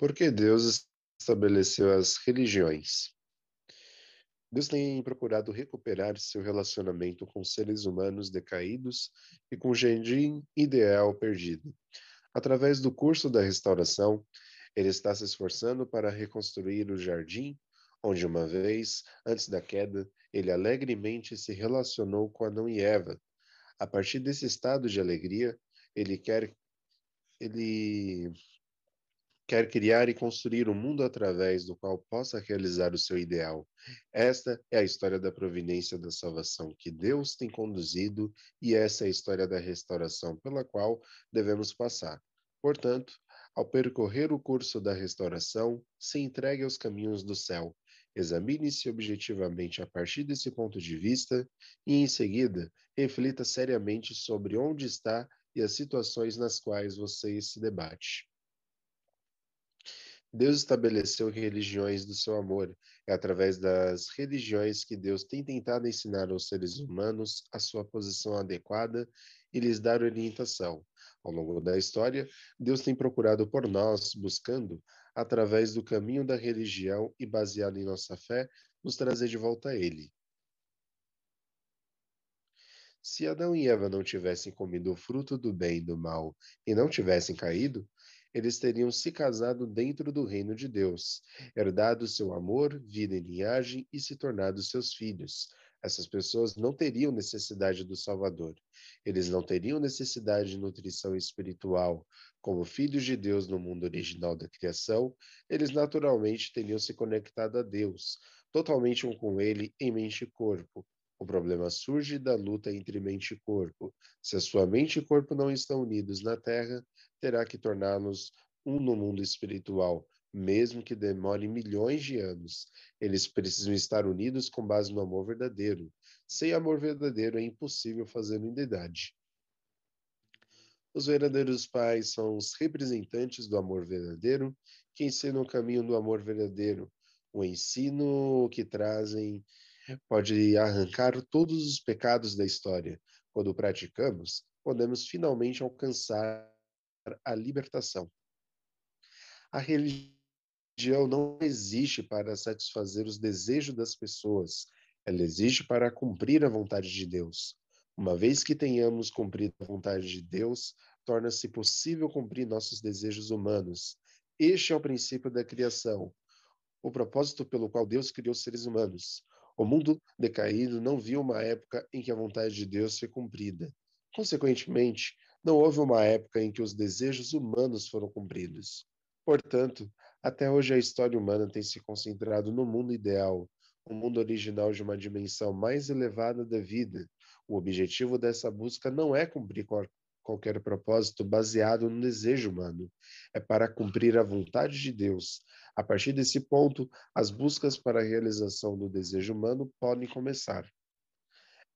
Por que Deus estabeleceu as religiões? Deus tem procurado recuperar seu relacionamento com seres humanos decaídos e com o jardim ideal perdido. Através do curso da restauração, ele está se esforçando para reconstruir o jardim onde uma vez, antes da queda, ele alegremente se relacionou com Adão e Eva. A partir desse estado de alegria, ele quer ele quer criar e construir um mundo através do qual possa realizar o seu ideal. Esta é a história da providência da salvação que Deus tem conduzido e essa é a história da restauração pela qual devemos passar. Portanto, ao percorrer o curso da restauração, se entregue aos caminhos do céu. Examine-se objetivamente a partir desse ponto de vista e, em seguida, reflita seriamente sobre onde está e as situações nas quais você se debate. Deus estabeleceu religiões do seu amor. É através das religiões que Deus tem tentado ensinar aos seres humanos a sua posição adequada e lhes dar orientação. Ao longo da história, Deus tem procurado por nós, buscando, através do caminho da religião e baseado em nossa fé, nos trazer de volta a Ele. Se Adão e Eva não tivessem comido o fruto do bem e do mal e não tivessem caído, eles teriam se casado dentro do reino de Deus, herdado seu amor, vida e linhagem e se tornado seus filhos. Essas pessoas não teriam necessidade do Salvador. Eles não teriam necessidade de nutrição espiritual. Como filhos de Deus no mundo original da criação, eles naturalmente teriam se conectado a Deus, totalmente um com Ele em mente e corpo. O problema surge da luta entre mente e corpo. Se a sua mente e corpo não estão unidos na terra, terá que torná-los um no mundo espiritual, mesmo que demore milhões de anos. Eles precisam estar unidos com base no amor verdadeiro. Sem amor verdadeiro é impossível fazer unidade. Os verdadeiros pais são os representantes do amor verdadeiro que ensinam o caminho do amor verdadeiro, o ensino que trazem pode arrancar todos os pecados da história. Quando praticamos, podemos finalmente alcançar a libertação. A religião não existe para satisfazer os desejos das pessoas, ela existe para cumprir a vontade de Deus. Uma vez que tenhamos cumprido a vontade de Deus, torna-se possível cumprir nossos desejos humanos. Este é o princípio da criação, o propósito pelo qual Deus criou os seres humanos. O mundo decaído não viu uma época em que a vontade de Deus foi cumprida. Consequentemente, não houve uma época em que os desejos humanos foram cumpridos. Portanto, até hoje a história humana tem se concentrado no mundo ideal, o mundo original de uma dimensão mais elevada da vida. O objetivo dessa busca não é cumprir qualquer propósito baseado no desejo humano, é para cumprir a vontade de Deus, a partir desse ponto, as buscas para a realização do desejo humano podem começar.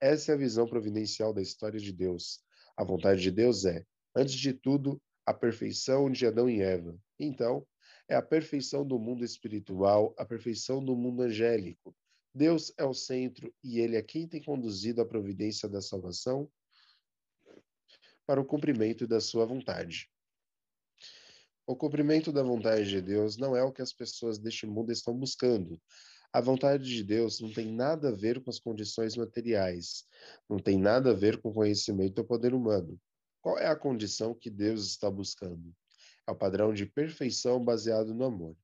Essa é a visão providencial da história de Deus. A vontade de Deus é, antes de tudo, a perfeição de Adão e Eva. Então, é a perfeição do mundo espiritual, a perfeição do mundo angélico. Deus é o centro e ele é quem tem conduzido a providência da salvação para o cumprimento da sua vontade. O cumprimento da vontade de Deus não é o que as pessoas deste mundo estão buscando. A vontade de Deus não tem nada a ver com as condições materiais, não tem nada a ver com o conhecimento ou poder humano. Qual é a condição que Deus está buscando? É o padrão de perfeição baseado no amor.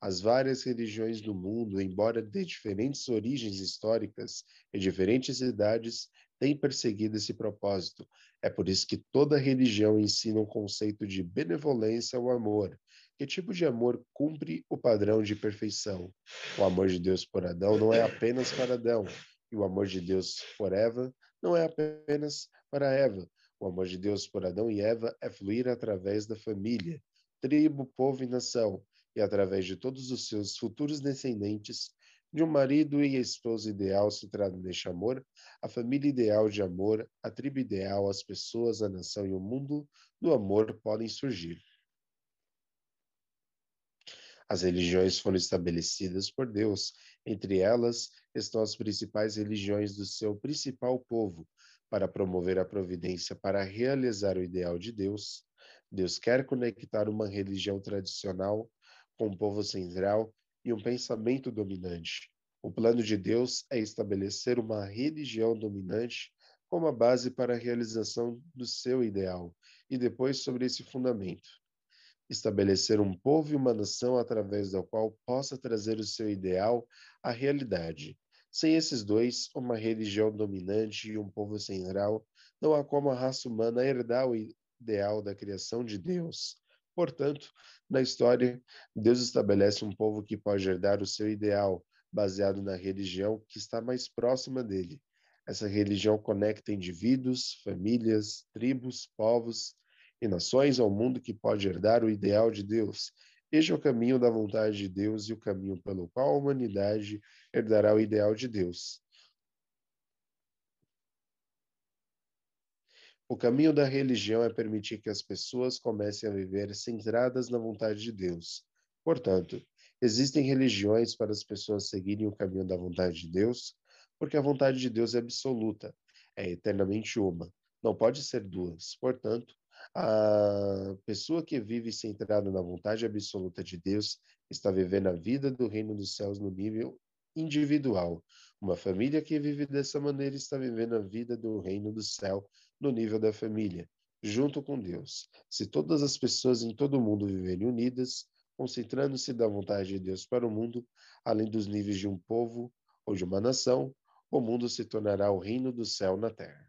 As várias religiões do mundo, embora de diferentes origens históricas e diferentes idades, têm perseguido esse propósito. É por isso que toda religião ensina um conceito de benevolência ou amor. Que tipo de amor cumpre o padrão de perfeição? O amor de Deus por Adão não é apenas para Adão, e o amor de Deus por Eva não é apenas para Eva. O amor de Deus por Adão e Eva é fluir através da família, tribo, povo e nação e através de todos os seus futuros descendentes, de um marido e esposa ideal centrado neste amor, a família ideal de amor, a tribo ideal, as pessoas, a nação e o mundo do amor podem surgir. As religiões foram estabelecidas por Deus. Entre elas estão as principais religiões do seu principal povo, para promover a providência para realizar o ideal de Deus. Deus quer conectar uma religião tradicional com um povo central e um pensamento dominante. O plano de Deus é estabelecer uma religião dominante como a base para a realização do seu ideal, e depois sobre esse fundamento. Estabelecer um povo e uma nação através da qual possa trazer o seu ideal à realidade. Sem esses dois, uma religião dominante e um povo central, não há como a raça humana herdar o ideal da criação de Deus. Portanto, na história, Deus estabelece um povo que pode herdar o seu ideal, baseado na religião que está mais próxima dele. Essa religião conecta indivíduos, famílias, tribos, povos e nações ao mundo que pode herdar o ideal de Deus. Este é o caminho da vontade de Deus e o caminho pelo qual a humanidade herdará o ideal de Deus. O caminho da religião é permitir que as pessoas comecem a viver centradas na vontade de Deus. Portanto, existem religiões para as pessoas seguirem o caminho da vontade de Deus, porque a vontade de Deus é absoluta, é eternamente uma, não pode ser duas. Portanto, a pessoa que vive centrada na vontade absoluta de Deus está vivendo a vida do reino dos céus no nível individual. Uma família que vive dessa maneira está vivendo a vida do reino do céu no nível da família, junto com Deus. Se todas as pessoas em todo o mundo viverem unidas, concentrando-se da vontade de Deus para o mundo, além dos níveis de um povo ou de uma nação, o mundo se tornará o reino do céu na terra.